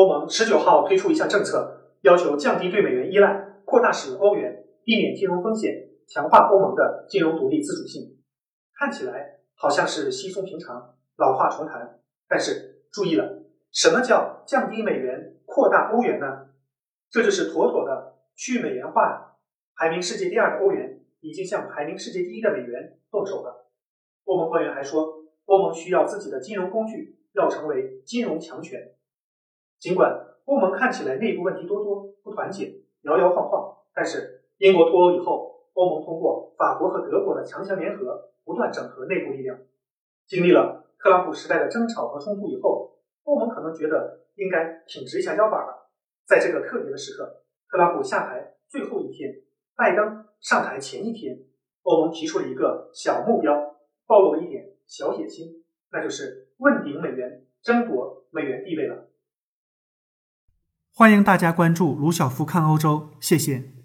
欧盟十九号推出一项政策，要求降低对美元依赖，扩大使用欧元，避免金融风险，强化欧盟的金融独立自主性。看起来好像是稀松平常、老话重谈，但是注意了，什么叫降低美元、扩大欧元呢？这就是妥妥的去美元化。排名世界第二的欧元已经向排名世界第一的美元动手了。欧盟官员还说，欧盟需要自己的金融工具，要成为金融强权。尽管欧盟看起来内部问题多多，不团结，摇摇晃晃，但是英国脱欧以后，欧盟通过法国和德国的强强联合，不断整合内部力量。经历了特朗普时代的争吵和冲突以后，欧盟可能觉得应该挺直一下腰板了。在这个特别的时刻，特朗普下台最后一天，拜登上台前一天，欧盟提出了一个小目标，暴露了一点小野心，那就是问鼎美元，争夺美元地位了。欢迎大家关注卢晓夫看欧洲，谢谢。